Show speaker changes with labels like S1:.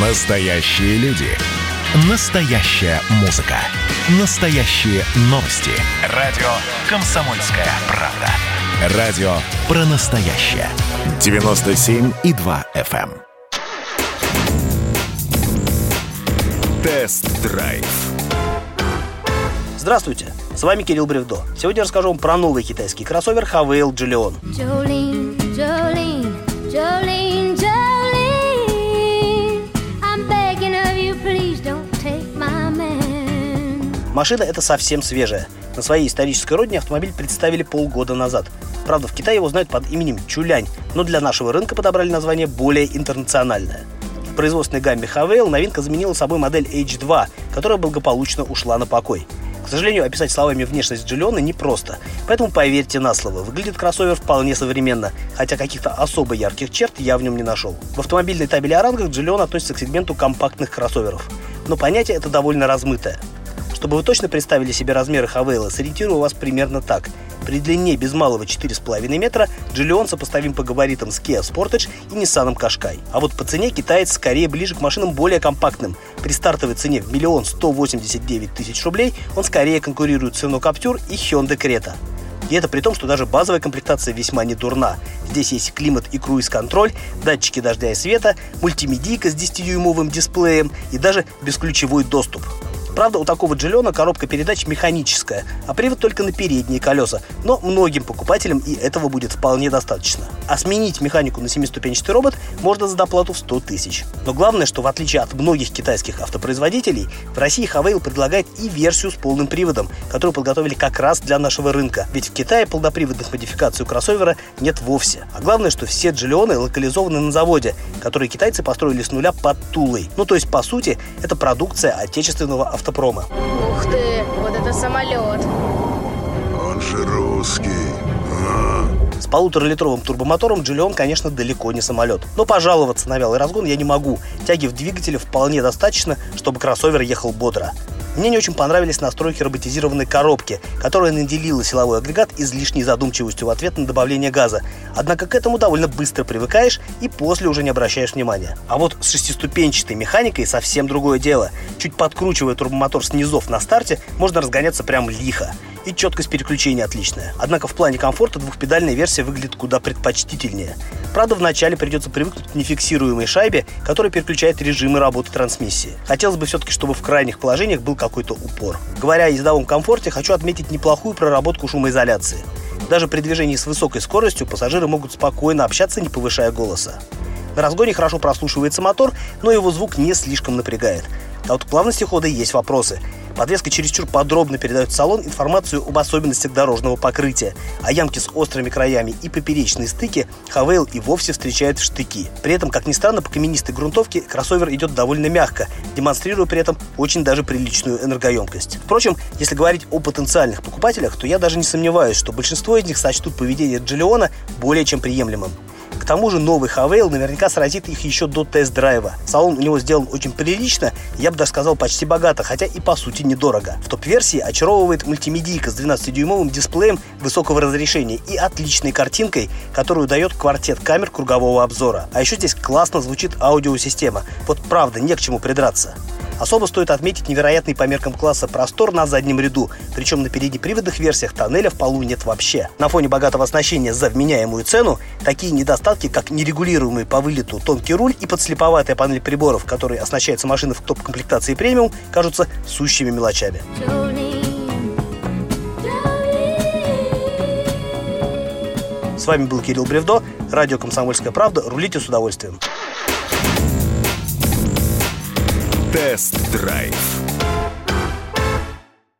S1: Настоящие люди. Настоящая музыка. Настоящие новости. Радио «Комсомольская правда». Радио про настоящее. 97,2 FM. эм. Тест-драйв.
S2: Здравствуйте, с вами Кирилл Бревдо. Сегодня расскажу вам про новый китайский кроссовер Geleon.
S3: Jolene, Jolene, Jolene, Jolene.
S2: Машина эта совсем свежая. На своей исторической родине автомобиль представили полгода назад. Правда, в Китае его знают под именем Чулянь, но для нашего рынка подобрали название более интернациональное. В производственной гамме Havail новинка заменила собой модель H2, которая благополучно ушла на покой. К сожалению, описать словами внешность Джиллиона непросто, поэтому поверьте на слово, выглядит кроссовер вполне современно, хотя каких-то особо ярких черт я в нем не нашел. В автомобильной табеле о рангах Джиллион относится к сегменту компактных кроссоверов, но понятие это довольно размытое. Чтобы вы точно представили себе размеры Хавейла, сориентирую вас примерно так. При длине без малого 4,5 метра Джиллион сопоставим по габаритам с Kia Sportage и Nissan Qashqai. А вот по цене китаец скорее ближе к машинам более компактным. При стартовой цене в миллион 189 тысяч рублей он скорее конкурирует с Renault Captur и Hyundai Creta. И это при том, что даже базовая комплектация весьма не дурна. Здесь есть климат и круиз-контроль, датчики дождя и света, мультимедийка с 10-дюймовым дисплеем и даже бесключевой доступ. Правда, у такого Джиллиона коробка передач механическая, а привод только на передние колеса, но многим покупателям и этого будет вполне достаточно. А сменить механику на 7-ступенчатый робот можно за доплату в 100 тысяч. Но главное, что в отличие от многих китайских автопроизводителей, в России Havail предлагает и версию с полным приводом, которую подготовили как раз для нашего рынка. Ведь в Китае полноприводных модификаций у кроссовера нет вовсе. А главное, что все Джиллионы локализованы на заводе, который китайцы построили с нуля под Тулой. Ну, то есть, по сути, это продукция отечественного автопрома.
S4: Ух ты, вот это самолет.
S5: Он же русский. А,
S2: С полуторалитровым турбомотором Джиллион, конечно, далеко не самолет. Но пожаловаться на вялый разгон я не могу. Тяги в двигателе вполне достаточно, чтобы кроссовер ехал бодро. Мне не очень понравились настройки роботизированной коробки, которая наделила силовой агрегат излишней задумчивостью в ответ на добавление газа. Однако к этому довольно быстро привыкаешь и после уже не обращаешь внимания. А вот с шестиступенчатой механикой совсем другое дело. Чуть подкручивая турбомотор с на старте, можно разгоняться прям лихо и четкость переключения отличная. Однако в плане комфорта двухпедальная версия выглядит куда предпочтительнее. Правда, вначале придется привыкнуть к нефиксируемой шайбе, которая переключает режимы работы трансмиссии. Хотелось бы все-таки, чтобы в крайних положениях был какой-то упор. Говоря о ездовом комфорте, хочу отметить неплохую проработку шумоизоляции. Даже при движении с высокой скоростью пассажиры могут спокойно общаться, не повышая голоса. На разгоне хорошо прослушивается мотор, но его звук не слишком напрягает. А вот к плавности хода есть вопросы. Подвеска чересчур подробно передает в салон информацию об особенностях дорожного покрытия, а ямки с острыми краями и поперечные стыки Хавейл и вовсе встречает в штыки. При этом, как ни странно, по каменистой грунтовке кроссовер идет довольно мягко, демонстрируя при этом очень даже приличную энергоемкость. Впрочем, если говорить о потенциальных покупателях, то я даже не сомневаюсь, что большинство из них сочтут поведение Джиллиона более чем приемлемым. К тому же новый Хавейл наверняка сразит их еще до тест-драйва. Салон у него сделан очень прилично, я бы даже сказал почти богато, хотя и по сути недорого. В топ-версии очаровывает мультимедийка с 12-дюймовым дисплеем высокого разрешения и отличной картинкой, которую дает квартет камер кругового обзора. А еще здесь классно звучит аудиосистема. Вот правда, не к чему придраться. Особо стоит отметить невероятный по меркам класса простор на заднем ряду, причем на переднеприводных версиях тоннеля в полу нет вообще. На фоне богатого оснащения за вменяемую цену, такие недостатки, как нерегулируемый по вылету тонкий руль и подслеповатая панель приборов, которой оснащается машина в топ-комплектации премиум, кажутся сущими мелочами. С вами был Кирилл Бревдо, радио «Комсомольская правда». Рулите с удовольствием.
S1: Тест-драйв.